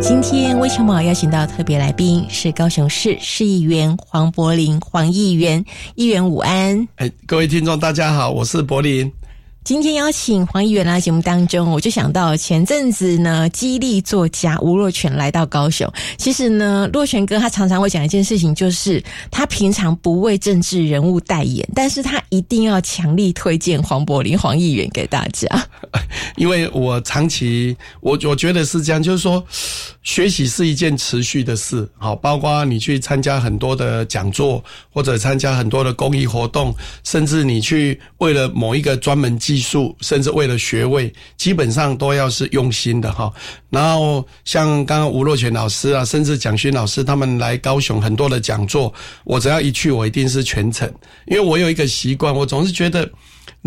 今天微球毛邀请到特别来宾是高雄市市议员黄柏林黄议员，议员午安。哎，各位听众大家好，我是柏林。今天邀请黄议员来节目当中，我就想到前阵子呢，激励作家吴若权来到高雄。其实呢，若权哥他常常会讲一件事情，就是他平常不为政治人物代言，但是他一定要强力推荐黄柏林黄议员给大家。因为我长期，我我觉得是这样，就是说，学习是一件持续的事，好，包括你去参加很多的讲座，或者参加很多的公益活动，甚至你去为了某一个专门技术，甚至为了学位，基本上都要是用心的哈。然后像刚刚吴若权老师啊，甚至蒋勋老师他们来高雄很多的讲座，我只要一去，我一定是全程，因为我有一个习惯，我总是觉得。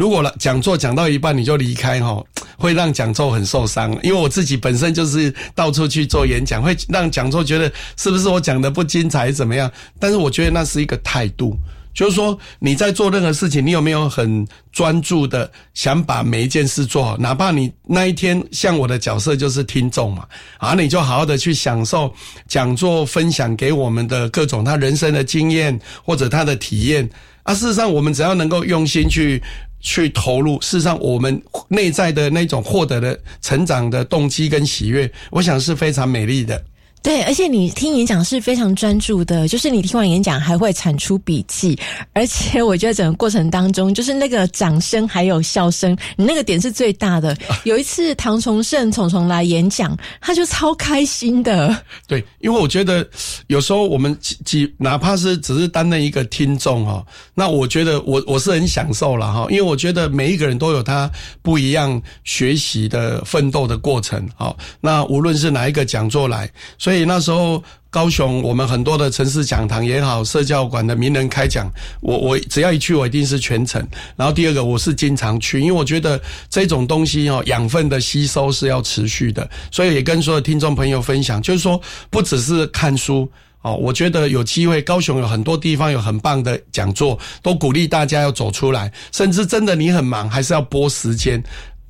如果了讲座讲到一半你就离开哈，会让讲座很受伤。因为我自己本身就是到处去做演讲，会让讲座觉得是不是我讲的不精彩怎么样？但是我觉得那是一个态度，就是说你在做任何事情，你有没有很专注的想把每一件事做好？哪怕你那一天像我的角色就是听众嘛，啊，你就好好的去享受讲座分享给我们的各种他人生的经验或者他的体验啊。事实上，我们只要能够用心去。去投入，事实上，我们内在的那种获得的成长的动机跟喜悦，我想是非常美丽的。对，而且你听演讲是非常专注的，就是你听完演讲还会产出笔记，而且我觉得整个过程当中，就是那个掌声还有笑声，你那个点是最大的。有一次唐崇盛虫虫来演讲，他就超开心的。对，因为我觉得有时候我们几哪怕是只是担任一个听众哈，那我觉得我我是很享受了哈，因为我觉得每一个人都有他不一样学习的奋斗的过程好，那无论是哪一个讲座来，所以。所以那时候，高雄我们很多的城市讲堂也好，社教馆的名人开讲，我我只要一去，我一定是全程。然后第二个，我是经常去，因为我觉得这种东西哦，养分的吸收是要持续的。所以也跟所有听众朋友分享，就是说，不只是看书哦，我觉得有机会，高雄有很多地方有很棒的讲座，都鼓励大家要走出来。甚至真的你很忙，还是要拨时间。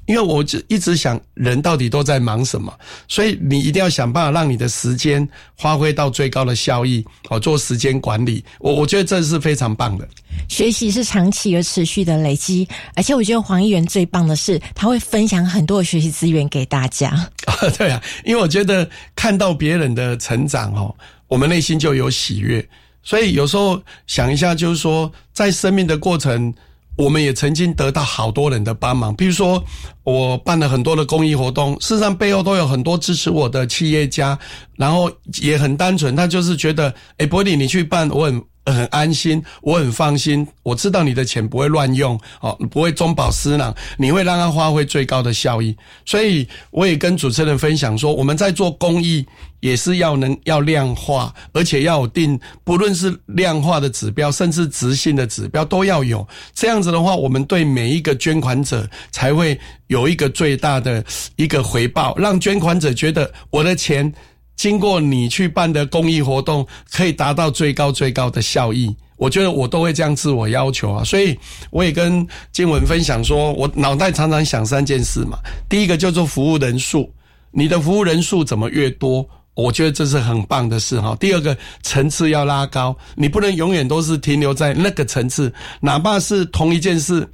因为我就一直想，人到底都在忙什么？所以你一定要想办法让你的时间发挥到最高的效益，哦，做时间管理。我我觉得这是非常棒的。学习是长期而持续的累积，而且我觉得黄议员最棒的是，他会分享很多的学习资源给大家。啊，对啊，因为我觉得看到别人的成长，哦，我们内心就有喜悦。所以有时候想一下，就是说，在生命的过程。我们也曾经得到好多人的帮忙，比如说我办了很多的公益活动，事实上背后都有很多支持我的企业家，然后也很单纯，他就是觉得，哎，伯利你去办，我很。很安心，我很放心，我知道你的钱不会乱用，哦，不会中饱私囊，你会让它发挥最高的效益。所以我也跟主持人分享说，我们在做公益也是要能要量化，而且要有定，不论是量化的指标，甚至执行的指标都要有。这样子的话，我们对每一个捐款者才会有一个最大的一个回报，让捐款者觉得我的钱。经过你去办的公益活动，可以达到最高最高的效益。我觉得我都会这样自我要求啊，所以我也跟金文分享说，我脑袋常常想三件事嘛。第一个叫做服务人数，你的服务人数怎么越多，我觉得这是很棒的事哈。第二个层次要拉高，你不能永远都是停留在那个层次，哪怕是同一件事，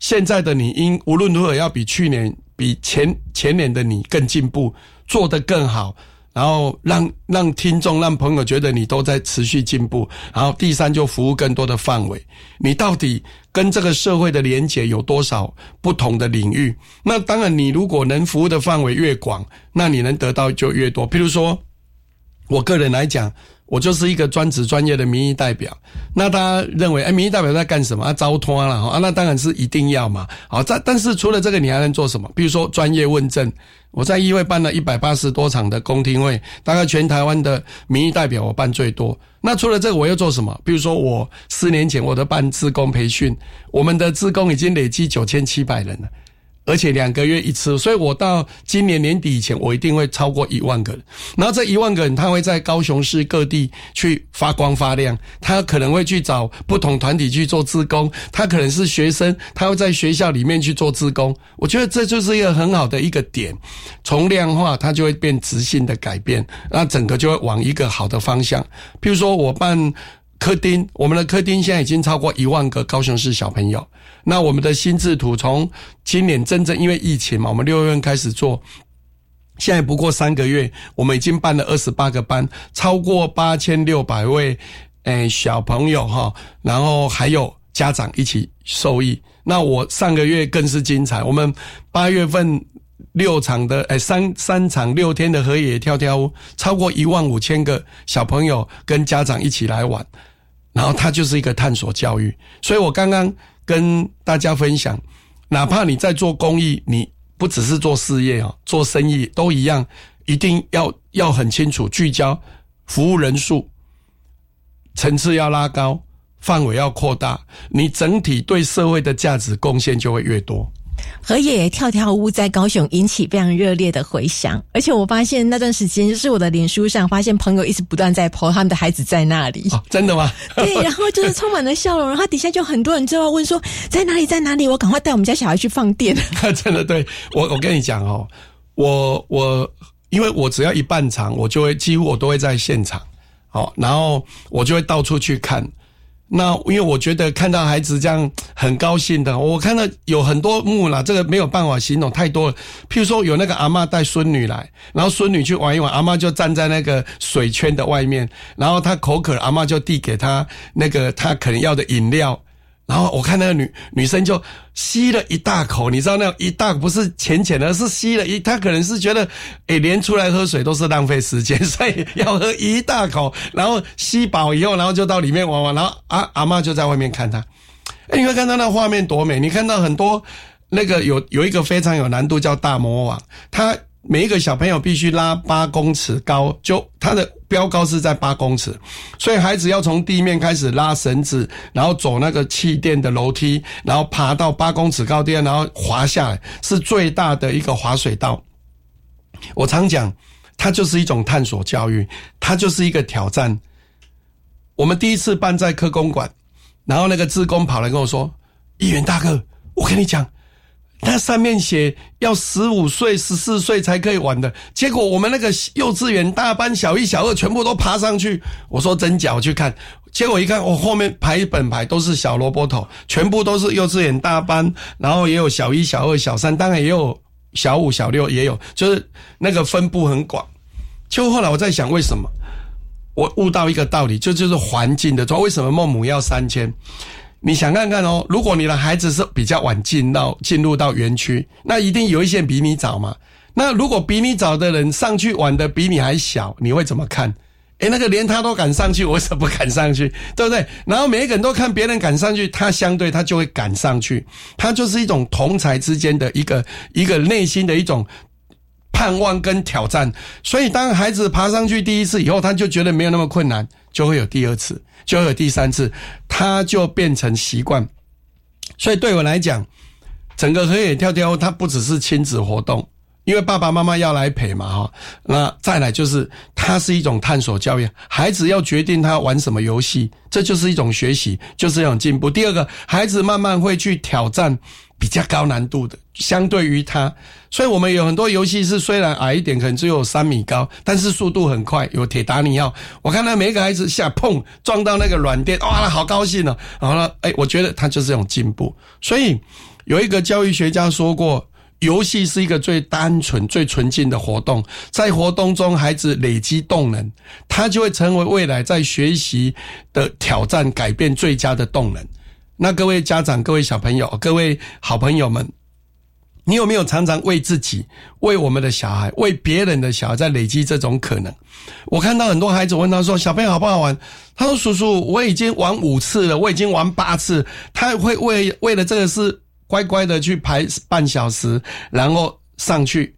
现在的你应无论如何要比去年、比前前年的你更进步，做得更好。然后让让听众、让朋友觉得你都在持续进步。然后第三，就服务更多的范围。你到底跟这个社会的连结有多少不同的领域？那当然，你如果能服务的范围越广，那你能得到就越多。譬如说，我个人来讲。我就是一个专职专业的民意代表，那他认为，哎，民意代表在干什么？啊，招托了哈，啊，那当然是一定要嘛。好，但但是除了这个，你还能做什么？比如说专业问政，我在议会办了一百八十多场的公听会，大概全台湾的民意代表我办最多。那除了这个，我又做什么？比如说我四年前我的办自工培训，我们的自工已经累积九千七百人了。而且两个月一次，所以我到今年年底以前，我一定会超过一万个人。然后这一万个人，他会在高雄市各地去发光发亮。他可能会去找不同团体去做志工，他可能是学生，他会在学校里面去做志工。我觉得这就是一个很好的一个点，从量化它就会变直性的改变，那整个就会往一个好的方向。譬如说我办。科丁，我们的科丁现在已经超过一万个高雄市小朋友。那我们的心智图从今年真正因为疫情嘛，我们六月份开始做，现在不过三个月，我们已经办了二十八个班，超过八千六百位诶小朋友哈，然后还有家长一起受益。那我上个月更是精彩，我们八月份六场的诶三三场六天的河野跳跳屋，超过一万五千个小朋友跟家长一起来玩。然后它就是一个探索教育，所以我刚刚跟大家分享，哪怕你在做公益，你不只是做事业哦，做生意都一样，一定要要很清楚聚焦，服务人数层次要拉高，范围要扩大，你整体对社会的价值贡献就会越多。河野跳跳屋在高雄引起非常热烈的回响，而且我发现那段时间就是我的脸书上发现朋友一直不断在 po 他们的孩子在那里，真的吗？对，然后就是充满了笑容，然后底下就很多人就要问说在哪里在哪里，我赶快带我们家小孩去放电。真的，对我我跟你讲哦，我我因为我只要一办场，我就会几乎我都会在现场，好，然后我就会到处去看。那因为我觉得看到孩子这样很高兴的，我看到有很多幕啦，这个没有办法形容太多了。譬如说有那个阿妈带孙女来，然后孙女去玩一玩，阿妈就站在那个水圈的外面，然后她口渴，阿妈就递给她那个她可能要的饮料。然后我看那个女女生就吸了一大口，你知道那一大不是浅浅的，是吸了一，她可能是觉得，哎，连出来喝水都是浪费时间，所以要喝一大口，然后吸饱以后，然后就到里面玩玩，然后阿阿妈就在外面看她，哎，你看到那画面多美，你看到很多那个有有一个非常有难度叫大魔王，他。每一个小朋友必须拉八公尺高，就他的标高是在八公尺，所以孩子要从地面开始拉绳子，然后走那个气垫的楼梯，然后爬到八公尺高地，然后滑下来，是最大的一个滑水道。我常讲，它就是一种探索教育，它就是一个挑战。我们第一次办在科公馆，然后那个志工跑来跟我说：“议员大哥，我跟你讲。”它上面写要十五岁、十四岁才可以玩的，结果我们那个幼稚园大班、小一、小二全部都爬上去。我说真假，我去看，结果一看，我后面排本排都是小萝卜头，全部都是幼稚园大班，然后也有小一、小二、小三，当然也有小五、小六，也有，就是那个分布很广。就后来我在想，为什么我悟到一个道理，就就是环境的，说为什么孟母要三迁？你想看看哦，如果你的孩子是比较晚进到进入到园区，那一定有一些比你早嘛。那如果比你早的人上去玩的比你还小，你会怎么看？诶，那个连他都敢上去，我怎么敢上去？对不对？然后每一个人都看别人敢上去，他相对他就会敢上去。他就是一种同才之间的一个一个内心的一种盼望跟挑战。所以当孩子爬上去第一次以后，他就觉得没有那么困难，就会有第二次。就有第三次，它就变成习惯。所以对我来讲，整个黑眼跳跳它不只是亲子活动，因为爸爸妈妈要来陪嘛，哈。那再来就是，它是一种探索教育，孩子要决定他玩什么游戏，这就是一种学习，就是一种进步。第二个，孩子慢慢会去挑战。比较高难度的，相对于他，所以我们有很多游戏是虽然矮一点，可能只有三米高，但是速度很快。有铁达尼号，我看到每一个孩子下碰撞到那个软垫，哇，好高兴哦！然后呢，哎，我觉得他就是一种进步。所以有一个教育学家说过，游戏是一个最单纯、最纯净的活动，在活动中孩子累积动能，他就会成为未来在学习的挑战改变最佳的动能。那各位家长、各位小朋友、各位好朋友们，你有没有常常为自己、为我们的小孩、为别人的小孩在累积这种可能？我看到很多孩子问他说：“小朋友好不好玩？”他说：“叔叔，我已经玩五次了，我已经玩八次。”他会为为了这个事乖乖的去排半小时，然后上去。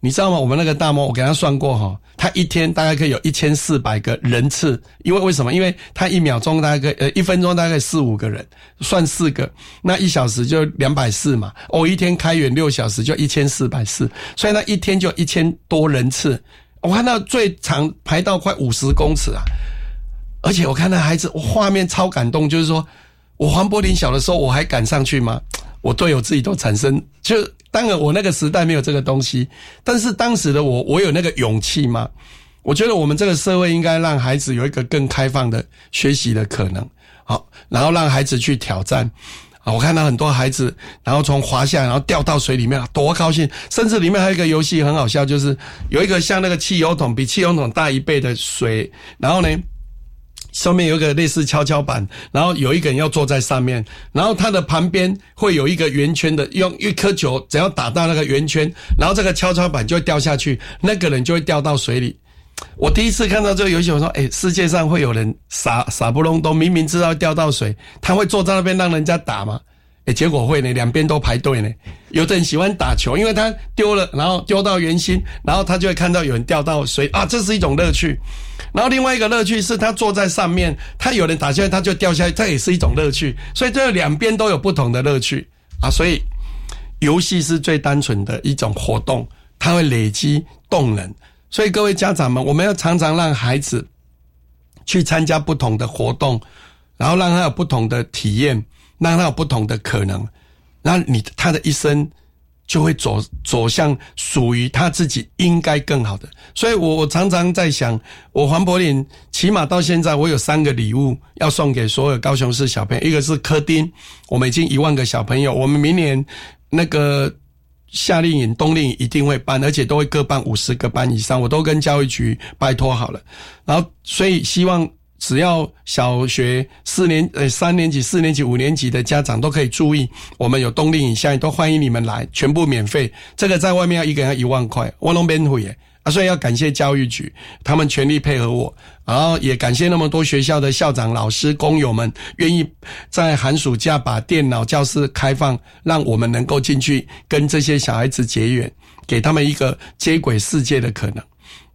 你知道吗？我们那个大猫，我给他算过哈，他一天大概可以有一千四百个人次，因为为什么？因为他一秒钟大概呃一分钟大概四五个人，算四个，那一小时就两百四嘛。我一天开园六小时就一千四百四，所以那一天就一千多人次。我看到最长排到快五十公尺啊，而且我看到孩子画面超感动，就是说我黄柏林小的时候我还敢上去吗？我队友自己都产生就。当然，我那个时代没有这个东西，但是当时的我，我有那个勇气吗？我觉得我们这个社会应该让孩子有一个更开放的学习的可能，好，然后让孩子去挑战。啊，我看到很多孩子，然后从滑下，然后掉到水里面，多高兴！甚至里面还有一个游戏很好笑，就是有一个像那个汽油桶，比汽油桶大一倍的水，然后呢？上面有一个类似跷跷板，然后有一个人要坐在上面，然后他的旁边会有一个圆圈的，用一颗球只要打到那个圆圈，然后这个跷跷板就会掉下去，那个人就会掉到水里。我第一次看到这个游戏，我说：“哎，世界上会有人傻傻不隆咚，明明知道掉到水，他会坐在那边让人家打吗？”哎，结果会呢，两边都排队呢。有的人喜欢打球，因为他丢了，然后丢到圆心，然后他就会看到有人掉到水啊，这是一种乐趣。然后另外一个乐趣是他坐在上面，他有人打下来，他就掉下来，这也是一种乐趣。所以这两边都有不同的乐趣啊。所以游戏是最单纯的一种活动，它会累积动能。所以各位家长们，我们要常常让孩子去参加不同的活动，然后让他有不同的体验。让他有不同的可能，那你他的一生就会走走向属于他自己应该更好的。所以，我我常常在想，我黄柏林起码到现在，我有三个礼物要送给所有高雄市小朋友。一个是科丁，我们已经一万个小朋友，我们明年那个夏令营、冬令营一定会办，而且都会各办五十个班以上，我都跟教育局拜托好了。然后，所以希望。只要小学四年、呃三年级、四年级、五年级的家长都可以注意，我们有冬令营，现在都欢迎你们来，全部免费。这个在外面要一个人要一万块，我拢免费耶。啊，所以要感谢教育局，他们全力配合我，然后也感谢那么多学校的校长、老师、工友们，愿意在寒暑假把电脑教室开放，让我们能够进去跟这些小孩子结缘，给他们一个接轨世界的可能。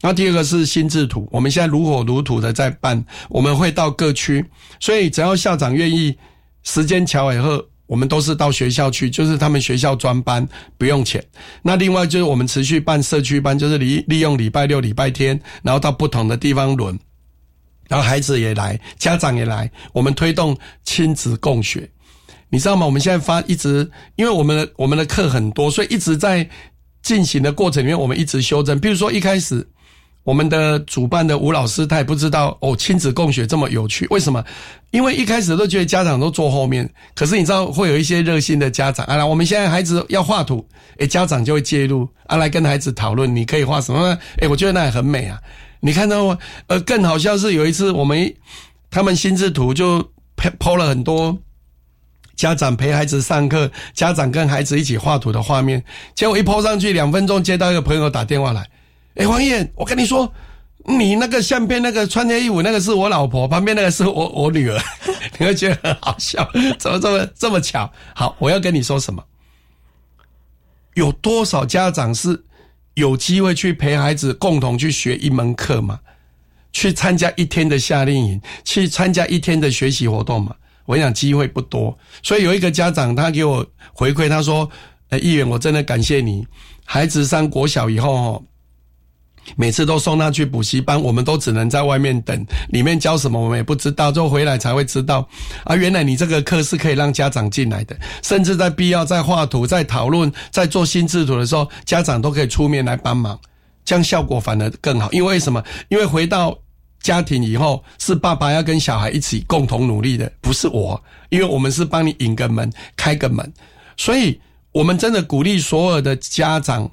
那第二个是心智图，我们现在如火如荼的在办，我们会到各区，所以只要校长愿意，时间巧以后，我们都是到学校去，就是他们学校专班不用钱。那另外就是我们持续办社区班，就是利利用礼拜六、礼拜天，然后到不同的地方轮，然后孩子也来，家长也来，我们推动亲子共学。你知道吗？我们现在发一直，因为我们的我们的课很多，所以一直在进行的过程里面，我们一直修正。比如说一开始。我们的主办的吴老师他也不知道哦，亲子共学这么有趣，为什么？因为一开始都觉得家长都坐后面，可是你知道会有一些热心的家长啊，来，我们现在孩子要画图，诶，家长就会介入啊，来跟孩子讨论，你可以画什么？诶，我觉得那也很美啊。你看到吗？呃，更好笑是有一次我们他们心智图就拍抛了很多家长陪孩子上课，家长跟孩子一起画图的画面，结果一抛上去，两分钟接到一个朋友打电话来。哎，黄燕，我跟你说，你那个相片，那个穿天衣服，那个是我老婆，旁边那个是我我女儿，你会觉得很好笑，怎么这么这么巧？好，我要跟你说什么？有多少家长是有机会去陪孩子共同去学一门课吗？去参加一天的夏令营，去参加一天的学习活动嘛？我想机会不多。所以有一个家长他给我回馈，他说：“哎，议员，我真的感谢你，孩子上国小以后哦。”每次都送他去补习班，我们都只能在外面等，里面教什么我们也不知道，就回来才会知道。啊，原来你这个课是可以让家长进来的，甚至在必要在画图、在讨论、在做心智图的时候，家长都可以出面来帮忙，这样效果反而更好。因为什么？因为回到家庭以后，是爸爸要跟小孩一起共同努力的，不是我，因为我们是帮你引个门、开个门，所以我们真的鼓励所有的家长。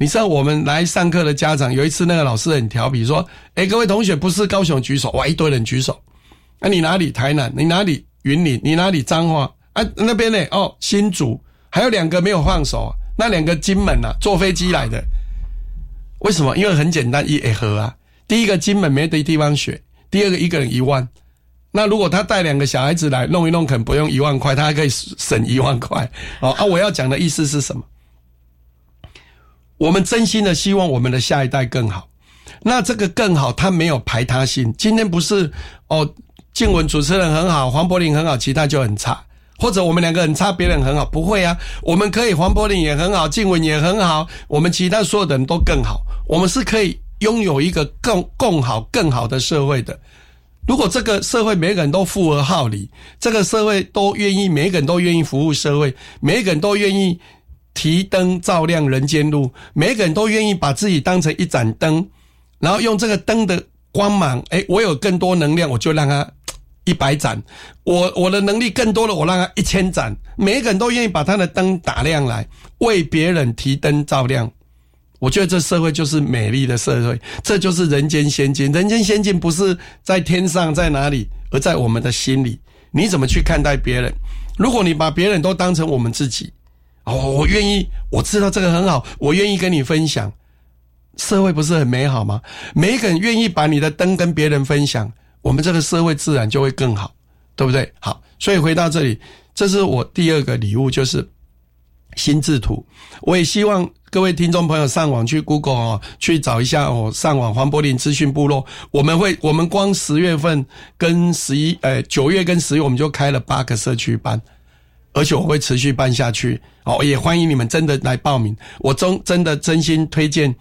你知道我们来上课的家长，有一次那个老师很调皮，说：“哎，各位同学，不是高雄举手，哇，一堆人举手。那你哪里？台南？你哪里？云林？你哪里？彰化？啊，那边呢？哦，新竹，还有两个没有放手，那两个金门啊，坐飞机来的。为什么？因为很简单，一合啊。第一个金门没得地方学，第二个一个人一万。那如果他带两个小孩子来弄一弄，肯不用一万块，他还可以省一万块。哦啊，我要讲的意思是什么？我们真心的希望我们的下一代更好。那这个更好，它没有排他性。今天不是哦，静文主持人很好，黄柏林很好，其他就很差，或者我们两个很差，别人很好，不会啊。我们可以黄柏林也很好，静文也很好，我们其他所有的人都更好。我们是可以拥有一个更更好、更好的社会的。如果这个社会每个人都富而好礼，这个社会都愿意，每个人都愿意服务社会，每个人都愿意提灯照亮人间路，每个人都愿意把自己当成一盏灯。然后用这个灯的光芒，哎，我有更多能量，我就让它 一百盏；我我的能力更多了，我让它一千盏。每个人都愿意把他的灯打亮来，为别人提灯照亮。我觉得这社会就是美丽的社会，这就是人间仙境。人间仙境不是在天上，在哪里，而在我们的心里。你怎么去看待别人？如果你把别人都当成我们自己，哦，我愿意，我知道这个很好，我愿意跟你分享。社会不是很美好吗？每一个人愿意把你的灯跟别人分享，我们这个社会自然就会更好，对不对？好，所以回到这里，这是我第二个礼物，就是心智图。我也希望各位听众朋友上网去 Google 哦，去找一下哦，上网黄柏林资讯部落。我们会，我们光十月份跟十一，呃，九月跟十月，我们就开了八个社区班，而且我会持续办下去。哦，也欢迎你们真的来报名，我真真的真心推荐。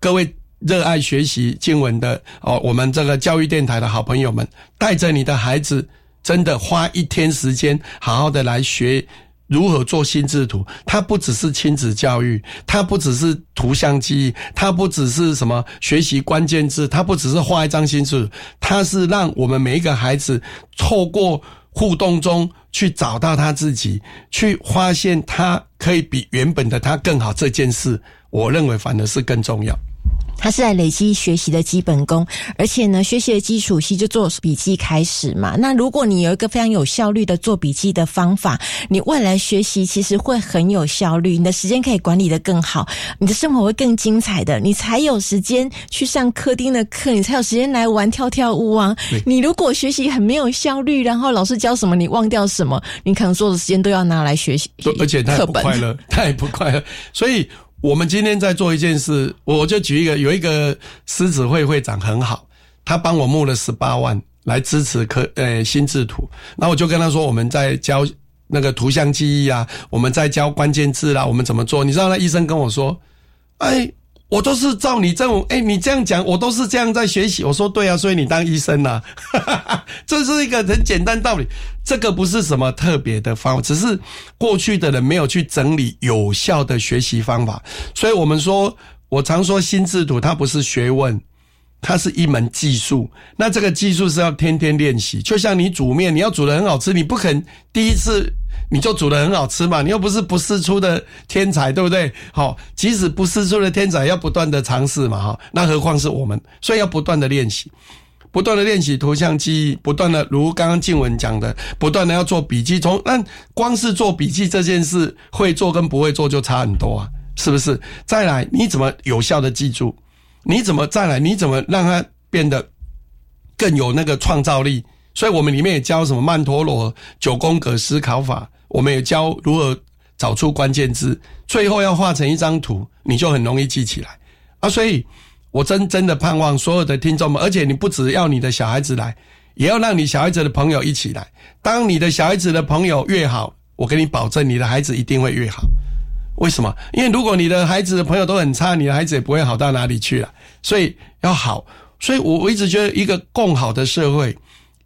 各位热爱学习经文的哦，我们这个教育电台的好朋友们，带着你的孩子，真的花一天时间，好好的来学如何做心智图。它不只是亲子教育，它不只是图像记忆，它不只是什么学习关键字，它不只是画一张心智，它是让我们每一个孩子透过互动中去找到他自己，去发现他可以比原本的他更好。这件事，我认为反而是更重要。他是在累积学习的基本功，而且呢，学习的基础期就做笔记开始嘛。那如果你有一个非常有效率的做笔记的方法，你未来学习其实会很有效率，你的时间可以管理的更好，你的生活会更精彩的，你才有时间去上客厅的课，你才有时间来玩跳跳舞啊。你如果学习很没有效率，然后老师教什么你忘掉什么，你可能所有的时间都要拿来学习，而且他也不快乐，他也不快乐，所以。我们今天在做一件事，我就举一个，有一个狮子会会长很好，他帮我募了十八万来支持科呃心智图，那我就跟他说，我们在教那个图像记忆啊，我们在教关键字啦，我们怎么做？你知道那医生跟我说，哎。我都是照你这种，哎，你这样讲，我都是这样在学习。我说对啊，所以你当医生呐，这是一个很简单道理。这个不是什么特别的方法，只是过去的人没有去整理有效的学习方法。所以我们说，我常说心智图它不是学问。它是一门技术，那这个技术是要天天练习。就像你煮面，你要煮的很好吃，你不肯第一次你就煮的很好吃嘛？你又不是不试出的天才，对不对？好，即使不试出的天才，要不断的尝试嘛，哈。那何况是我们，所以要不断的练习，不断的练习图像记忆，不断的如刚刚静文讲的，不断的要做笔记。从那光是做笔记这件事，会做跟不会做就差很多啊，是不是？再来，你怎么有效的记住？你怎么再来？你怎么让它变得更有那个创造力？所以我们里面也教什么曼陀罗九宫格思考法，我们也教如何找出关键字，最后要画成一张图，你就很容易记起来啊！所以，我真真的盼望所有的听众们，而且你不只要你的小孩子来，也要让你小孩子的朋友一起来。当你的小孩子的朋友越好，我给你保证，你的孩子一定会越好。为什么？因为如果你的孩子的朋友都很差，你的孩子也不会好到哪里去了。所以要好，所以我我一直觉得一个共好的社会，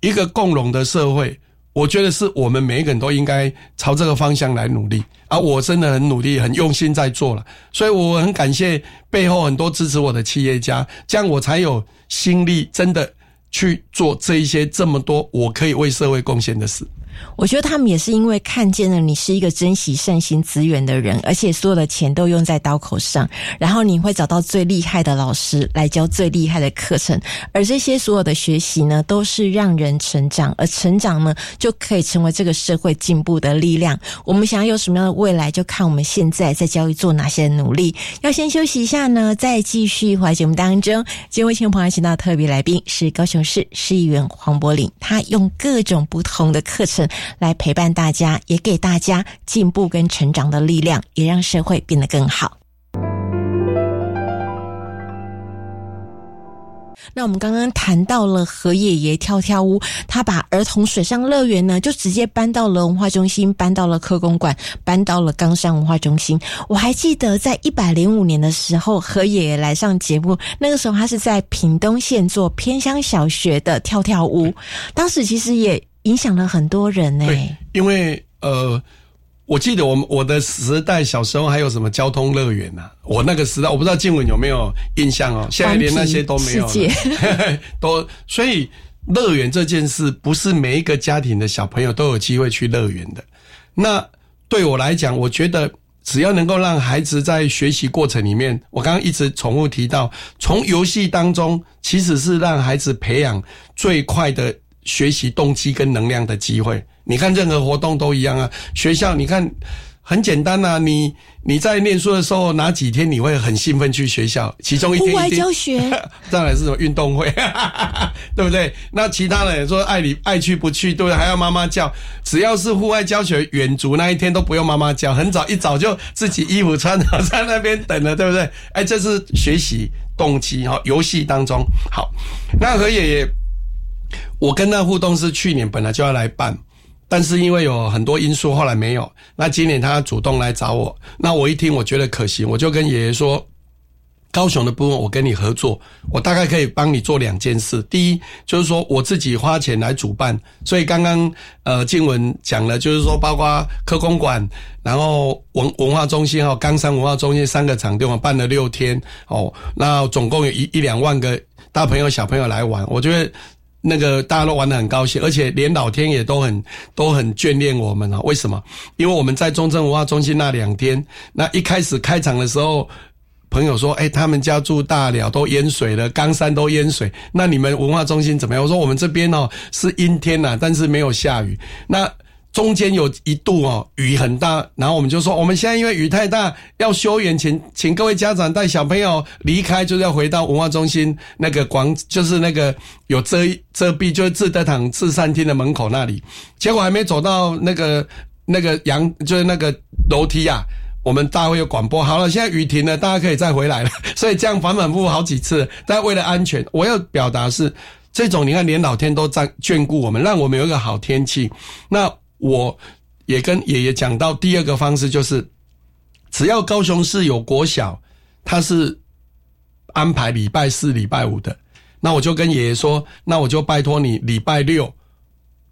一个共荣的社会，我觉得是我们每一个人都应该朝这个方向来努力。啊，我真的很努力，很用心在做了。所以我很感谢背后很多支持我的企业家，这样我才有心力真的去做这一些这么多我可以为社会贡献的事。我觉得他们也是因为看见了你是一个珍惜善心资源的人，而且所有的钱都用在刀口上，然后你会找到最厉害的老师来教最厉害的课程，而这些所有的学习呢，都是让人成长，而成长呢，就可以成为这个社会进步的力量。我们想要有什么样的未来，就看我们现在在教育做哪些努力。要先休息一下呢，再继续回来节目当中。今天为听众朋友请到特别来宾是高雄市市议员黄柏林，他用各种不同的课程。来陪伴大家也给大家进步跟成长的力量也让社会变得更好。那我们刚刚谈到了何爷爷跳跳屋他把儿童水上乐园呢就直接搬到了文化中心搬到了科公馆搬到了冈山文化中心。我还记得在一百零五年的时候何爷爷来上节目那个时候他是在屏东县做偏乡小学的跳跳屋当时其实也影响了很多人呢、对，因为呃，我记得我们我的时代小时候还有什么交通乐园呐？我那个时代我不知道静文有没有印象哦，现在连那些都没有 都所以乐园这件事不是每一个家庭的小朋友都有机会去乐园的。那对我来讲，我觉得只要能够让孩子在学习过程里面，我刚刚一直重复提到，从游戏当中其实是让孩子培养最快的学习动机跟能量的机会。你看任何活动都一样啊，学校你看很简单呐、你你在念书的时候哪几天你会很兴奋去学校？其中一天户外教学，当然是什么运动会，对不对？那其他人说爱你爱去不去，对不对？还要妈妈叫，只要是户外教学远足那一天都不用妈妈叫，很早一早就自己衣服穿好在那边等了，对不对？哎，这是学习动机哈，游戏当中好。那何爷爷，我跟他互动是去年本来就要来办。但是因为有很多因素，后来没有。那今年他主动来找我，那我一听我觉得可行，我就跟爷爷说，高雄的部分我跟你合作，我大概可以帮你做两件事。第一就是说我自己花钱来主办，所以刚刚呃静文讲了，就是说包括科公馆，然后文文化中心哦，冈山文化中心三个场地，我办了六天哦，那总共有一一两万个大朋友小朋友来玩，我觉得。那个大家都玩得很高兴，而且连老天爷都很都很眷恋我们啊！为什么？因为我们在中正文化中心那两天，那一开始开场的时候，朋友说：“哎、他们家住大寮都淹水了，冈山都淹水，那你们文化中心怎么样？”我说：“我们这边哦是阴天呐、但是没有下雨。”那中间有一度哦雨很大，然后我们就说我们现在因为雨太大要休园，请请各位家长带小朋友离开，就是要回到文化中心那个广，就是那个有遮遮蔽，就是自德堂自善厅的门口那里。结果还没走到那个那个阳，就是那个楼梯啊。我们大会有广播，好了，现在雨停了，大家可以再回来了。所以这样反反复复好几次，但为了安全，我要表达是这种，你看连老天都在眷顾我们，让我们有一个好天气。那我也跟爷爷讲到第二个方式，就是只要高雄市有国小，他是安排礼拜四、礼拜五的，那我就跟爷爷说，那我就拜托你礼拜六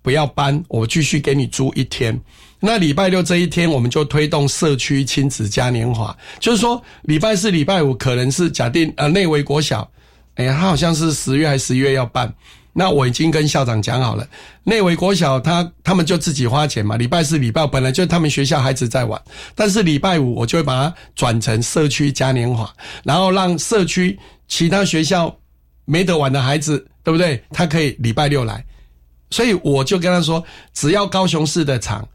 不要搬，我继续给你租一天。那礼拜六这一天，我们就推动社区亲子嘉年华，就是说礼拜四、礼拜五可能是假定呃内围国小，哎、他好像是十月还十一月要办。那我已经跟校长讲好了，内围国小他他们就自己花钱嘛。礼拜四、礼拜五本来就他们学校孩子在玩，但是礼拜五我就会把它转成社区嘉年华，然后让社区其他学校没得玩的孩子，对不对？他可以礼拜六来。所以我就跟他说，只要高雄市的场，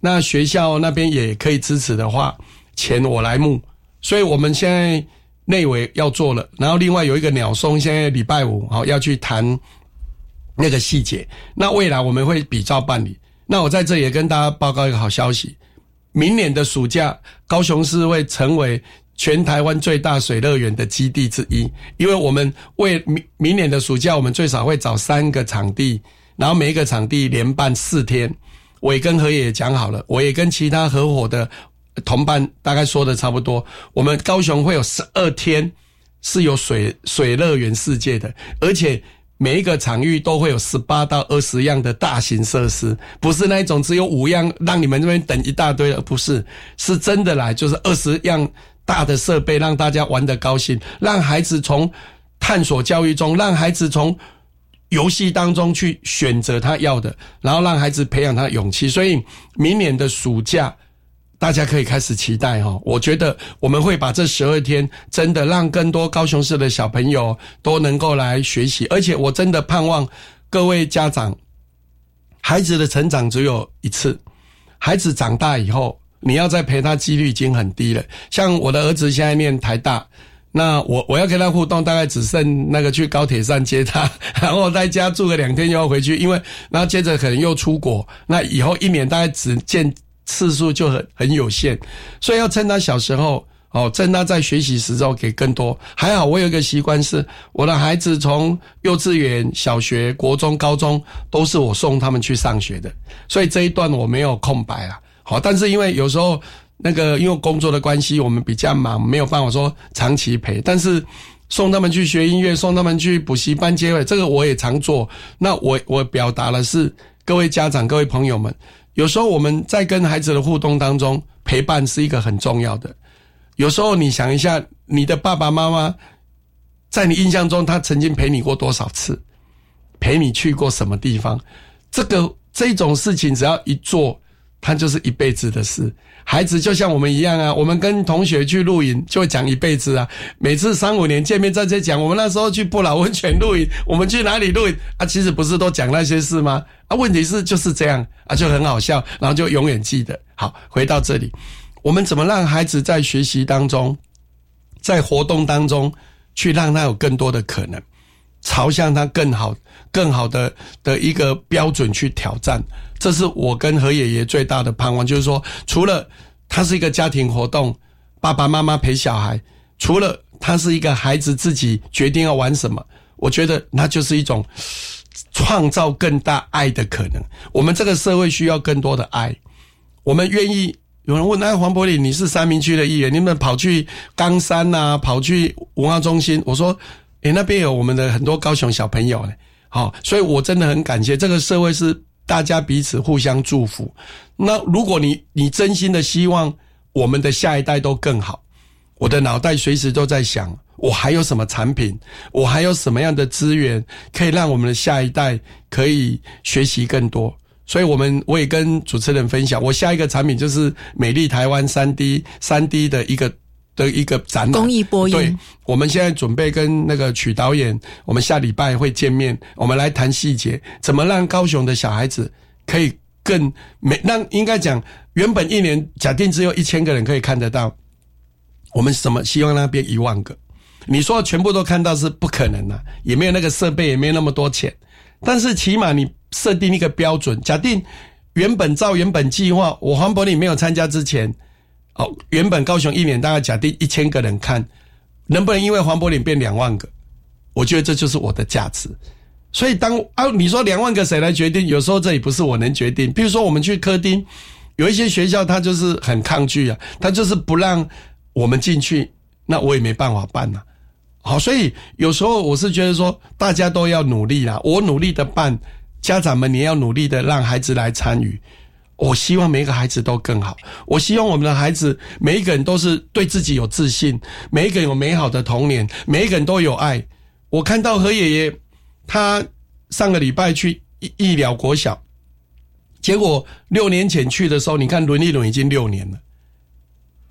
那学校那边也可以支持的话，钱我来募。所以我们现在内委要做了，然后另外有一个鸟松，现在礼拜五好要去谈那个细节。那未来我们会比照办理。那我在这也跟大家报告一个好消息，明年的暑假，高雄市会成为全台湾最大水乐园的基地之一，因为我们为明明年的暑假，我们最少会找三个场地，然后每一个场地连办四天。我也跟何爷爷讲好了，我也跟其他合伙的同伴大概说的差不多，我们高雄会有十二天是有水水乐园世界的，而且。每一个场域都会有十八到二十样的大型设施，不是那一种只有五样让你们这边等一大堆的，不是，是真的来，就是二十样大的设备让大家玩得高兴，让孩子从探索教育中，让孩子从游戏当中去选择他要的，然后让孩子培养他勇气。所以明年的暑假。大家可以开始期待哈，我觉得我们会把这十二天真的让更多高雄市的小朋友都能够来学习，而且我真的盼望各位家长，孩子的成长只有一次，孩子长大以后，你要再陪他几率已经很低了。像我的儿子现在念台大，那我我要跟他互动，大概只剩那个去高铁站接他，然后在家住个两天又要回去，因为然后接着可能又出国，那以后一年大概只见。次数就很很有限，所以要趁他小时候哦，趁他在学习时候给更多。还好我有一个习惯是，我的孩子从幼稚园、小学、国中、高中都是我送他们去上学的，所以这一段我没有空白了。好，但是因为有时候那个因为工作的关系，我们比较忙，没有办法说长期陪。但是送他们去学音乐，送他们去补习班接会，这个我也常做。那我我表达的是各位家长、各位朋友们，有时候我们在跟孩子的互动当中，陪伴是一个很重要的。有时候你想一下，你的爸爸妈妈在你印象中，他曾经陪你过多少次？陪你去过什么地方？这个这种事情，只要一做。他就是一辈子的事，孩子就像我们一样啊。我们跟同学去露营，就会讲一辈子啊。每次三五年见面在这讲，我们那时候去不老温泉露营，我们去哪里露营啊？其实不是都讲那些事吗？啊，问题是就是这样啊，就很好笑，然后就永远记得。好，回到这里，我们怎么让孩子在学习当中，在活动当中去让他有更多的可能，朝向他更好、更好的的一个标准去挑战。这是我跟何爷爷最大的盼望，就是说，除了他是一个家庭活动，爸爸妈妈陪小孩，除了他是一个孩子自己决定要玩什么，我觉得那就是一种创造更大爱的可能。我们这个社会需要更多的爱，我们愿意。有人问：“那黄伯礼，你是三明区的议员，你们跑去冈山呐，跑去文化中心？”我说：“诶，那边有我们的很多高雄小朋友呢。”好，所以我真的很感谢这个社会是。大家彼此互相祝福。那如果你你真心的希望我们的下一代都更好，我的脑袋随时都在想，我还有什么产品，我还有什么样的资源，可以让我们的下一代可以学习更多。所以，我们我也跟主持人分享，我下一个产品就是美丽台湾三 D 三 D 的一个。的一个展览，公益播音。对，我们现在准备跟那个曲导演，我们下礼拜会见面，我们来谈细节，怎么让高雄的小孩子可以更美？让应该讲，原本一年假定只有一千个人可以看得到，我们什么希望那边一万个？你说全部都看到是不可能的，也没有那个设备，也没有那么多钱。但是起码你设定一个标准，假定原本照原本计划，我黄伯你没有参加之前。哦，原本高雄一年大概假定一千个人看，能不能因为黄柏林变两万个？我觉得这就是我的价值。所以当啊，你说两万个谁来决定？有时候这也不是我能决定。比如说我们去科丁，有一些学校他就是很抗拒啊，他就是不让我们进去，那我也没办法办呐。好，所以有时候我是觉得说，大家都要努力啦，我努力的办，家长们你要努力的让孩子来参与。我希望每一个孩子都更好。我希望我们的孩子每一个人都是对自己有自信，每一个人有美好的童年，每一个人都有爱。我看到何爷爷，他上个礼拜去医医疗国小，结果六年前去的时候，你看轮一轮已经六年了。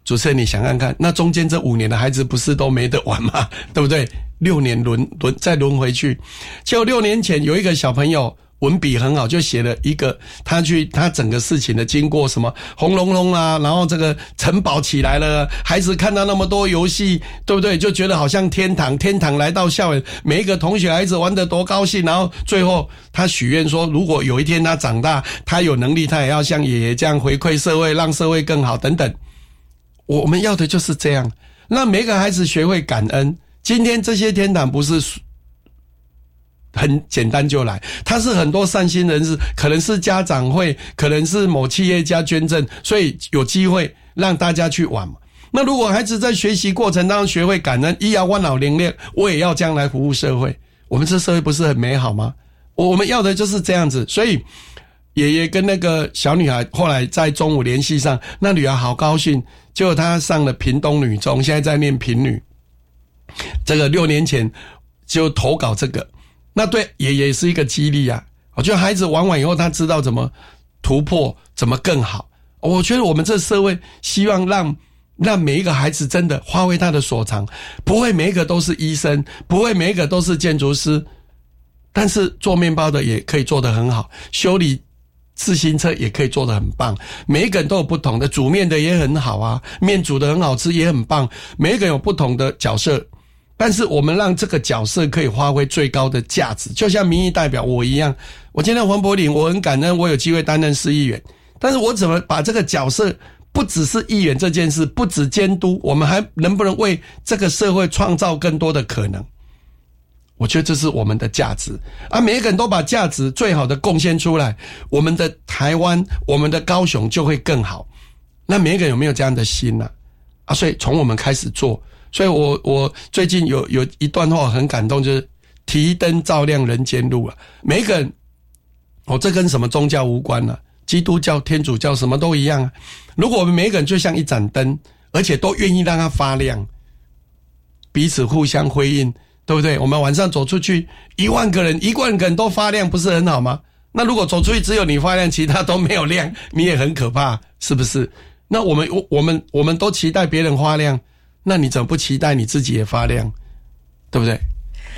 主持人，你想看看，那中间这五年的孩子不是都没得玩吗？对不对？六年轮轮再轮回去，就六年前有一个小朋友。文笔很好，就写了一个他去他整个事情的经过，什么红龙龙啊，然后这个城堡起来了，孩子看到那么多游戏，对不对？就觉得好像天堂，天堂来到校园，每一个同学孩子玩得多高兴。然后最后他许愿说，如果有一天他长大，他有能力，他也要像爷爷这样回馈社会，让社会更好等等。我们要的就是这样，让每个孩子学会感恩。今天这些天堂不是。很简单就来，他是很多善心人士，可能是家长会，可能是某企业家捐赠，所以有机会让大家去玩嘛。那如果孩子在学习过程当中学会感恩，一要万老灵练，我也要将来服务社会，我们这社会不是很美好吗？我我们要的就是这样子。所以爷爷跟那个小女孩后来在中午联系上，那女孩好高兴，就她上了屏东女中，现在在念平女。这个六年前就投稿这个。那对也也是一个激励啊！我觉得孩子玩完以后，他知道怎么突破，怎么更好。我觉得我们这社会希望让让每一个孩子真的发挥他的所长，不会每一个都是医生，不会每一个都是建筑师，但是做面包的也可以做得很好，修理自行车也可以做得很棒。每一个人都有不同的，煮面的也很好啊，面煮的很好吃也很棒。每一个有不同的角色。但是我们让这个角色可以发挥最高的价值，就像民意代表我一样。我今天黄柏林，我很感恩我有机会担任市议员。但是我怎么把这个角色不只是议员这件事，不止监督，我们还能不能为这个社会创造更多的可能？我觉得这是我们的价值啊！每一个人都把价值最好的贡献出来，我们的台湾，我们的高雄就会更好。那每个人有没有这样的心呢？啊，所以从我们开始做。所以我我最近有有一段话很感动，就是提灯照亮人间路啊！每个人，哦，这跟什么宗教无关呢？基督教、天主教什么都一样啊！如果我们每个人就像一盏灯，而且都愿意让它发亮，彼此互相辉映。对不对？我们晚上走出去，一万个人，一万个人都发亮，不是很好吗？那如果走出去只有你发亮，其他都没有亮，你也很可怕，是不是？那我们我我们我们都期待别人发亮，那你怎么不期待你自己也发亮？对不对？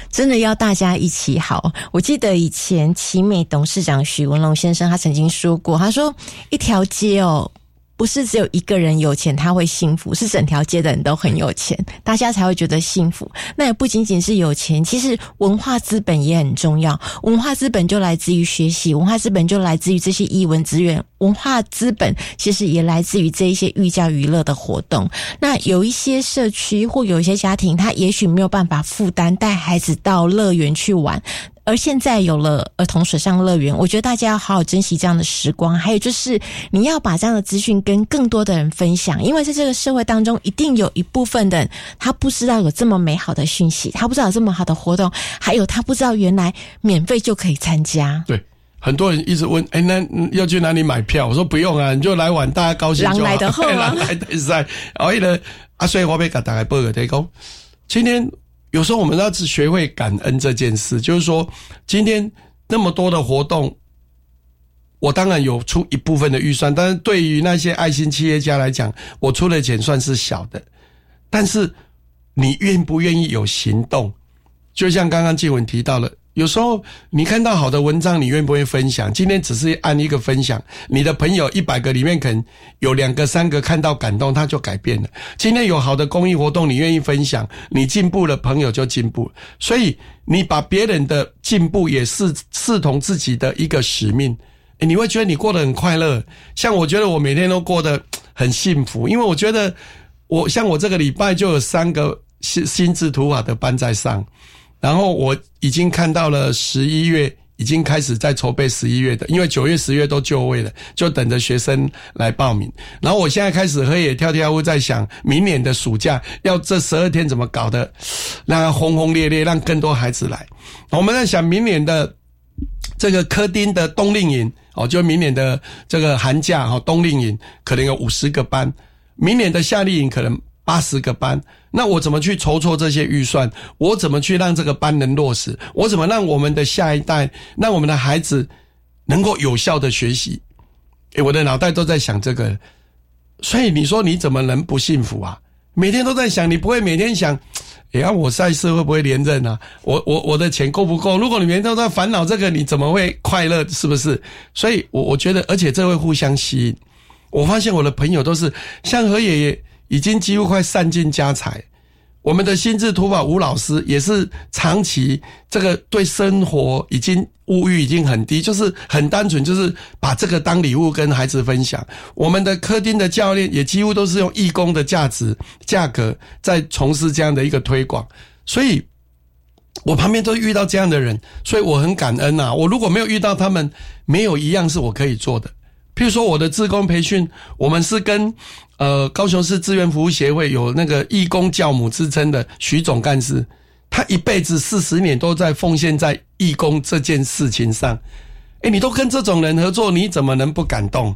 真的要大家一起好。我记得以前奇美董事长许文龙先生他曾经说过，他说一条街哦。不是只有一个人有钱他会幸福，是整条街的人都很有钱，大家才会觉得幸福。那也不仅仅是有钱，其实文化资本也很重要。文化资本就来自于学习，文化资本就来自于这些译文资源，文化资本其实也来自于这一些寓教娱乐的活动。那有一些社区或有一些家庭，他也许没有办法负担带孩子到乐园去玩。而现在有了儿童水上乐园，我觉得大家要好好珍惜这样的时光。还有就是，你要把这样的资讯跟更多的人分享，因为在这个社会当中，一定有一部分的人他不知道有这么美好的讯息，他不知道有这么好的活动，还有他不知道原来免费就可以参加。对，很多人一直问，哎，那要去哪里买票？我说不用啊，你就来玩，大家高兴就好。狼来的后 狼来的赛，而且呢，阿所以我被给大家报个提供，今天。有时候我们要只学会感恩这件事，就是说，今天那么多的活动，我当然有出一部分的预算，但是对于那些爱心企业家来讲，我出的钱算是小的。但是你愿不愿意有行动？就像刚刚静文提到了。有时候你看到好的文章，你愿不愿意分享？今天只是按一个分享，你的朋友一百个里面可能有两个、三个看到感动，他就改变了。今天有好的公益活动，你愿意分享，你进步了，朋友就进步。所以你把别人的进步也是视同自己的一个使命，你会觉得你过得很快乐。像我觉得我每天都过得很幸福，因为我觉得我像我这个礼拜就有三个心心智图法的班在上。然后我已经看到了十一月已经开始在筹备十一月的，因为九月、十月都就位了，就等着学生来报名。然后我现在开始黑野跳跳屋，在想明年的暑假要这十二天怎么搞的，让它轰轰烈烈，让更多孩子来。我们在想明年的这个科丁的冬令营哦，就明年的这个寒假哈冬令营可能有五十个班，明年的夏令营可能。八十个班，那我怎么去筹措这些预算？我怎么去让这个班能落实？我怎么让我们的下一代，让我们的孩子能够有效的学习？诶，我的脑袋都在想这个，所以你说你怎么能不幸福啊？每天都在想，你不会每天想，哎呀，我赛事会不会连任啊？我我我的钱够不够？如果你每天都在烦恼这个，你怎么会快乐？是不是？所以，我我觉得，而且这会互相吸引。我发现我的朋友都是像何爷爷。已经几乎快散尽家财。我们的心智图法吴老师也是长期这个对生活已经物欲已经很低，就是很单纯，就是把这个当礼物跟孩子分享。我们的科丁的教练也几乎都是用义工的价值价格在从事这样的一个推广。所以，我旁边都遇到这样的人，所以我很感恩呐。我如果没有遇到他们，没有一样是我可以做的。譬如说我的自工培训，我们是跟。呃，高雄市志愿服务协会有那个义工教母之称的徐总干事，他一辈子四十年都在奉献在义工这件事情上。哎，你都跟这种人合作，你怎么能不感动？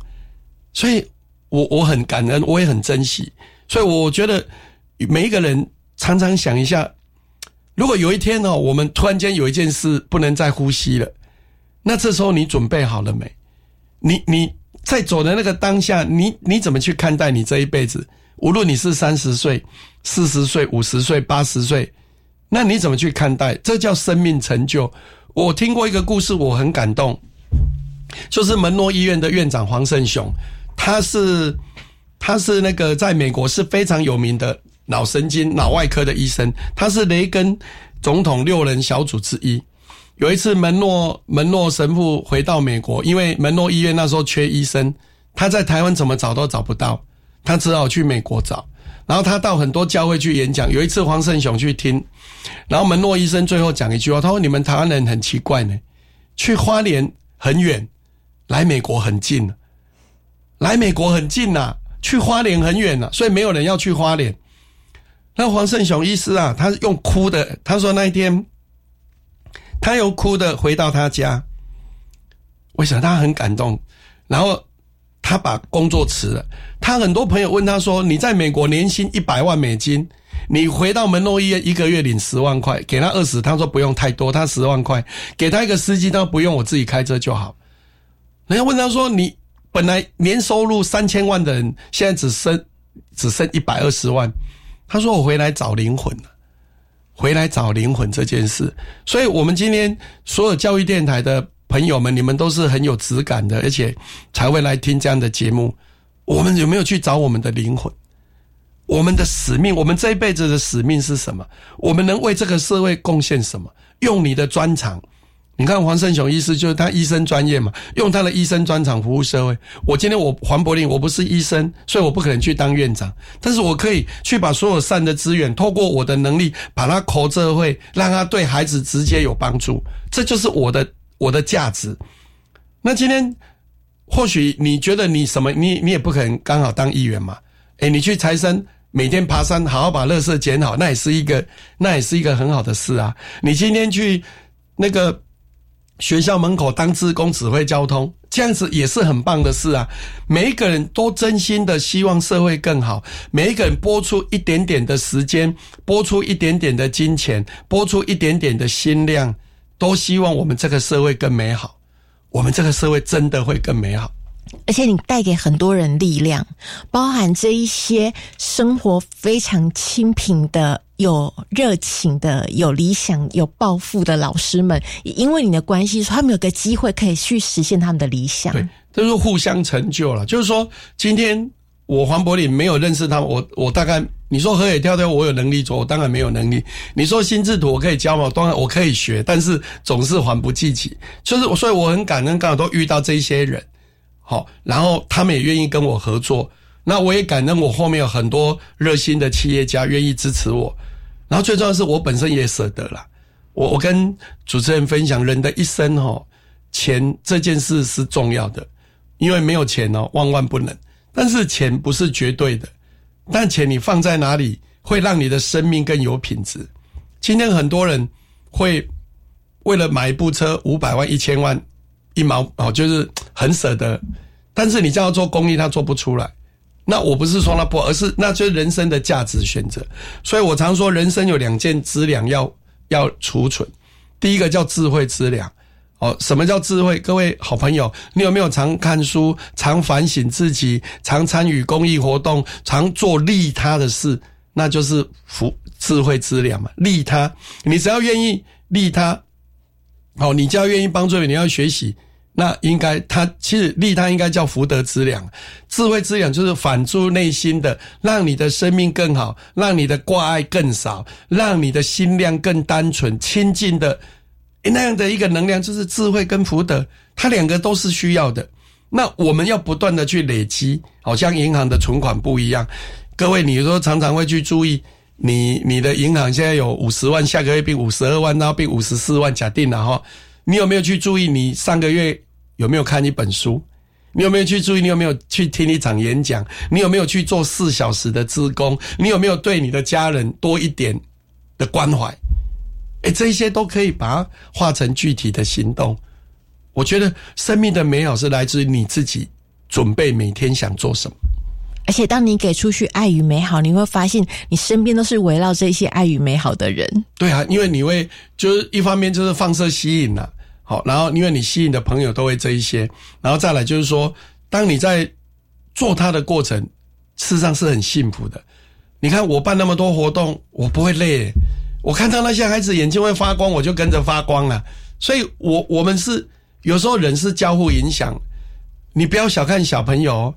所以，我我很感恩，我也很珍惜。所以，我觉得每一个人常常想一下，如果有一天哦，我们突然间有一件事不能再呼吸了，那这时候你准备好了没？你你。在走的那个当下，你你怎么去看待你这一辈子？无论你是三十岁、四十岁、五十岁、八十岁，那你怎么去看待？这叫生命成就。我听过一个故事，我很感动，就是门诺医院的院长黄胜雄，他是他是那个在美国是非常有名的脑神经脑外科的医生，他是雷根总统六人小组之一。有一次，门诺门诺神父回到美国，因为门诺医院那时候缺医生，他在台湾怎么找都找不到，他只好去美国找。然后他到很多教会去演讲。有一次黄胜雄去听，然后门诺医生最后讲一句话，他说：“你们台湾人很奇怪呢，去花莲很远，来美国很近，来美国很近呐，去花莲很远呐，所以没有人要去花莲。”那黄胜雄医师啊，他是用哭的，他说那一天，他又哭的回到他家，我想他很感动，然后他把工作辞了。他很多朋友问他说：“你在美国年薪一百万美金，你回到门诺医院一个月领十万块，给他二十，他说不用太多，他十万块，给他一个司机，他不用，我自己开车就好。”人家问他说：“你本来年收入三千万的人，现在只剩只剩一百二十万。”他说：“我回来找灵魂了，回来找灵魂这件事。所以，我们今天所有教育电台的朋友们，你们都是很有质感的，而且才会来听这样的节目。我们有没有去找我们的灵魂？我们的使命，我们这一辈子的使命是什么？我们能为这个社会贡献什么？用你的专长。”你看黄胜雄医师就是他医生专业嘛，用他的医生专长服务社会。我今天我黄柏林我不是医生，所以我不可能去当院长，但是我可以去把所有善的资源，透过我的能力把它口社会，让他对孩子直接有帮助。这就是我的我的价值。那今天或许你觉得你什么，你你也不可能刚好当议员嘛？诶，你去财神每天爬山，好好把垃圾捡好，那也是一个那也是一个很好的事啊。你今天去那个。学校门口当职工指挥交通，这样子也是很棒的事啊！每一个人都真心的希望社会更好，每一个人拨出一点点的时间，拨出一点点的金钱，拨出一点点的心量，都希望我们这个社会更美好。我们这个社会真的会更美好。而且你带给很多人力量，包含这一些生活非常清贫的、有热情的、有理想、有抱负的老师们，因为你的关系，他们有个机会可以去实现他们的理想。对，这是互相成就了。就是说，今天我黄柏林没有认识他，我我大概你说河野跳跳，我有能力做，我当然没有能力。你说心智图我可以教吗？当然我可以学，但是总是还不济己。就是所以我很感恩，刚好都遇到这些人。好，然后他们也愿意跟我合作，那我也感恩我后面有很多热心的企业家愿意支持我，然后最重要的是我本身也舍得了。我我跟主持人分享，人的一生哈，钱这件事是重要的，因为没有钱哦，万万不能。但是钱不是绝对的，但钱你放在哪里，会让你的生命更有品质。今天很多人会为了买一部车，五百万、一千万。一毛哦，就是很舍得，但是你叫他做公益，他做不出来。那我不是说他不，而是那就是人生的价值选择。所以我常说，人生有两件资粮要要储存，第一个叫智慧资粮。哦，什么叫智慧？各位好朋友，你有没有常看书、常反省自己、常参与公益活动、常做利他的事？那就是福智慧资粮嘛。利他，你只要愿意利他。好，你只要愿意帮助你，你要学习，那应该他其实利他应该叫福德之粮，智慧之粮就是反助内心的，让你的生命更好，让你的挂碍更少，让你的心量更单纯清净的那样的一个能量，就是智慧跟福德，它两个都是需要的。那我们要不断的去累积，好像银行的存款不一样。各位，你说常常会去注意。你你的银行现在有五十万，下个月变五十二万，然后变五十四万，假定了哈。你有没有去注意？你上个月有没有看一本书？你有没有去注意？你有没有去听一场演讲？你有没有去做四小时的自工？你有没有对你的家人多一点的关怀？哎，这些都可以把它化成具体的行动。我觉得生命的美好是来自于你自己准备每天想做什么。而且，当你给出去爱与美好，你会发现你身边都是围绕这些爱与美好的人。对啊，因为你会就是一方面就是放射吸引了，好，然后因为你吸引的朋友都会这一些，然后再来就是说，当你在做他的过程，事实上是很幸福的。你看我办那么多活动，我不会累，我看到那些孩子眼睛会发光，我就跟着发光了。所以，我我们是有时候人是交互影响，你不要小看小朋友。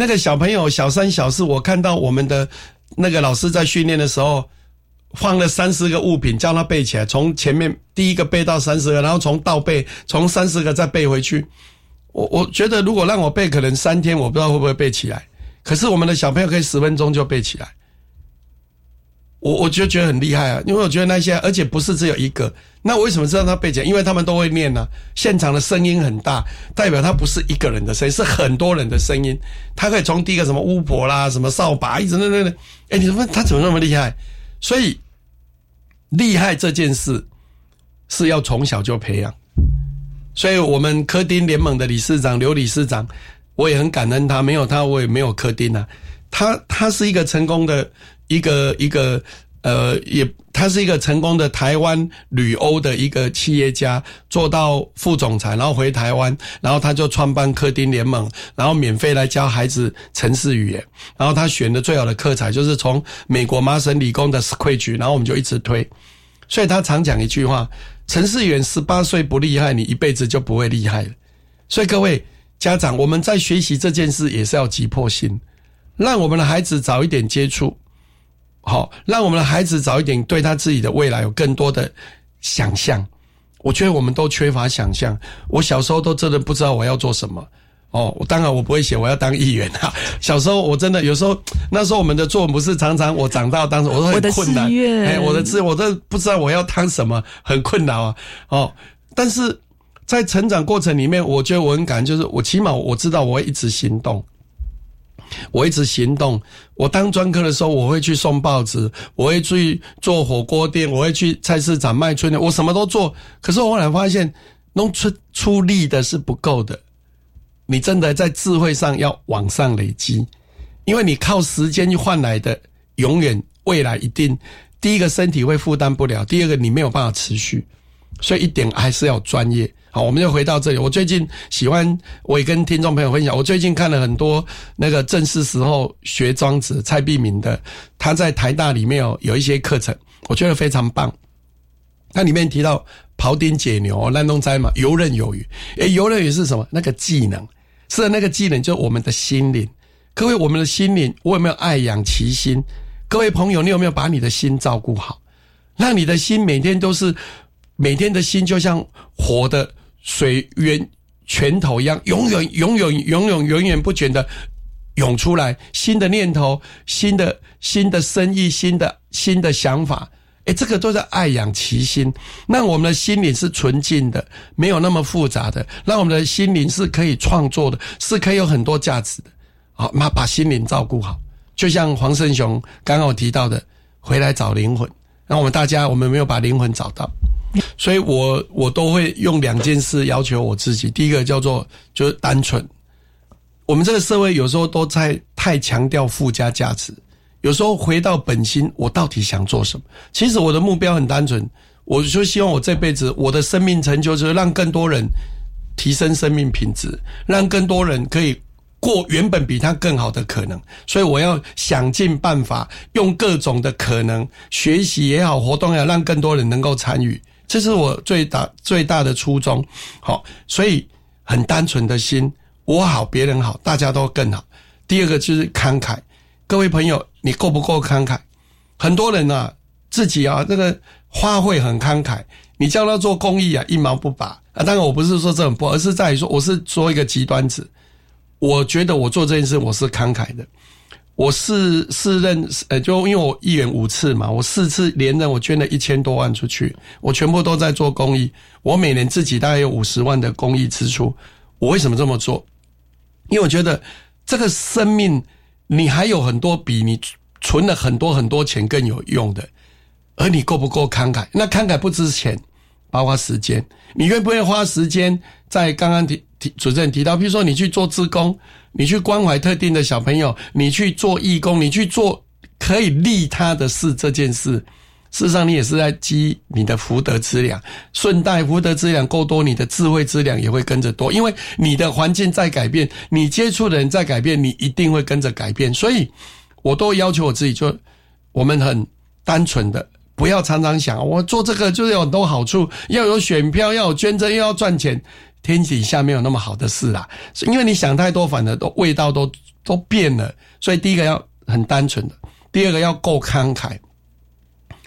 那个小朋友小三小四，我看到我们的那个老师在训练的时候，放了三十个物品，叫他背起来，从前面第一个背到三十个，然后从倒背，从三十个再背回去。我我觉得如果让我背，可能三天我不知道会不会背起来。可是我们的小朋友可以十分钟就背起来。我我就觉得很厉害啊，因为我觉得那些，而且不是只有一个。那为什么知道他背景？因为他们都会念呢。现场的声音很大，代表他不是一个人的声音，是很多人的声音。他可以从第一个什么巫婆啦，什么扫把，一直那那那。哎，你说他怎么那么厉害？所以厉害这件事是要从小就培养。所以我们科丁联盟的理事长刘理事长，我也很感恩他，没有他我也没有科丁啊。他他是一个成功的。一个一个呃，也他是一个成功的台湾旅欧的一个企业家，做到副总裁，然后回台湾，然后他就创办科丁联盟，然后免费来教孩子城市语言，然后他选的最好的课材就是从美国麻省理工的 s q u i d 然后我们就一直推，所以他常讲一句话：城市语言十八岁不厉害，你一辈子就不会厉害了。所以各位家长，我们在学习这件事也是要急迫性，让我们的孩子早一点接触。好，让我们的孩子早一点对他自己的未来有更多的想象。我觉得我们都缺乏想象。我小时候都真的不知道我要做什么。哦，当然我不会写我要当议员啊。小时候我真的有时候，那时候我们的作文不是常常我长大当时我都很困难。哎，我的志我都不知道我要当什么，很困难啊。哦，但是在成长过程里面，我觉得我很感恩，就是我起码我知道我会一直行动。我一直行动。我当专科的时候，我会去送报纸，我会去做火锅店，我会去菜市场卖春联，我什么都做。可是我后来发现，弄出出力的是不够的。你真的在智慧上要往上累积，因为你靠时间去换来的，永远未来一定第一个身体会负担不了，第二个你没有办法持续。所以一点还是要专业。好，我们就回到这里。我最近喜欢，我也跟听众朋友分享。我最近看了很多那个正式时候学庄子蔡碧明的，他在台大里面有有一些课程，我觉得非常棒。他里面提到庖丁解牛、烂东栽嘛，游刃有余。诶，游刃有余是什么？那个技能，是那个技能，就是我们的心灵。各位，我们的心灵，我有没有爱养其心？各位朋友，你有没有把你的心照顾好，让你的心每天都是？每天的心就像活的水源泉头一样，永远、永远、永远、永远不绝的涌出来新的念头、新的、新的生意、新的、新的想法。哎，这个都是爱养其心，让我们的心灵是纯净的，没有那么复杂的，让我们的心灵是可以创作的，是可以有很多价值的。好，那把心灵照顾好，就像黄胜雄刚刚我提到的，回来找灵魂。那我们大家，我们没有把灵魂找到。所以，我我都会用两件事要求我自己。第一个叫做就是单纯。我们这个社会有时候都在太强调附加价值，有时候回到本心，我到底想做什么？其实我的目标很单纯，我就希望我这辈子我的生命成就，就是让更多人提升生命品质，让更多人可以过原本比他更好的可能。所以，我要想尽办法，用各种的可能，学习也好，活动也好，让更多人能够参与。这是我最大最大的初衷，好，所以很单纯的心，我好，别人好，大家都更好。第二个就是慷慨，各位朋友，你够不够慷慨？很多人啊，自己啊，这个花卉很慷慨，你叫他做公益啊，一毛不拔啊。当然，我不是说这很不，而是在于说，我是说一个极端子，我觉得我做这件事，我是慷慨的。我四四任，呃，就因为我议员五次嘛，我四次连任，我捐了一千多万出去，我全部都在做公益。我每年自己大概有五十万的公益支出。我为什么这么做？因为我觉得这个生命，你还有很多比你存了很多很多钱更有用的，而你够不够慷慨？那慷慨不值钱，包括时间，你愿不愿意花时间在刚刚提提主任提到，比如说你去做志工。你去关怀特定的小朋友，你去做义工，你去做可以利他的事，这件事，事实上你也是在积你的福德资粮。顺带福德资粮够多，你的智慧资粮也会跟着多。因为你的环境在改变，你接触的人在改变，你一定会跟着改变。所以，我都要求我自己，就我们很单纯的，不要常常想我做这个就是有很多好处，要有选票，要有捐赠，又要赚钱。天底下没有那么好的事啦，因为你想太多，反而都味道都都变了。所以第一个要很单纯的，第二个要够慷慨，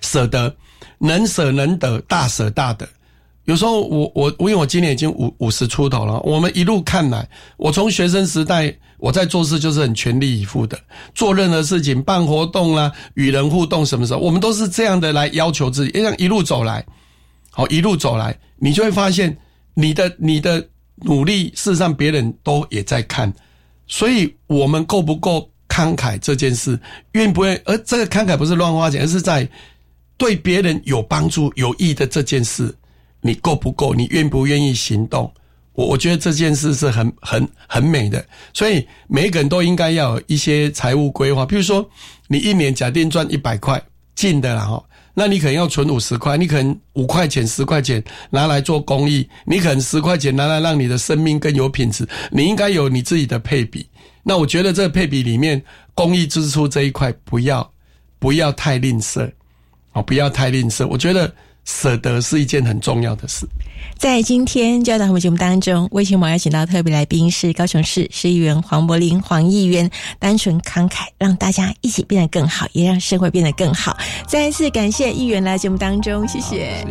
舍得，能舍能得，大舍大得。有时候我我因为我今年已经五五十出头了，我们一路看来，我从学生时代我在做事就是很全力以赴的，做任何事情、办活动啦、与人互动什么时候，我们都是这样的来要求自己。这样一路走来，好一路走来，你就会发现你的你的努力，事实上别人都也在看，所以我们够不够慷慨这件事，愿不愿？而这个慷慨不是乱花钱，而是在对别人有帮助、有益的这件事。你够不够？你愿不愿意行动？我我觉得这件事是很很 很美的，所以每一个人都应该要有一些财务规划。比如说，你一年假定赚一百块进的啦哈，那你可能要存五十块，你可能五块钱、十块钱拿来做公益，你可能十块钱拿来让你的生命更有品质。你应该有你自己的配比。那我觉得这个配比里面，公益支出这一块不要不要太吝啬哦，不要太吝啬。我觉得。舍得是一件很重要的事。在今天教导我们节目当中，为什么邀请到特别来宾是高雄市市议员黄柏林黄议员，单纯慷慨，让大家一起变得更好，也让社会变得更好。再一次感谢议员来节目当中，谢谢。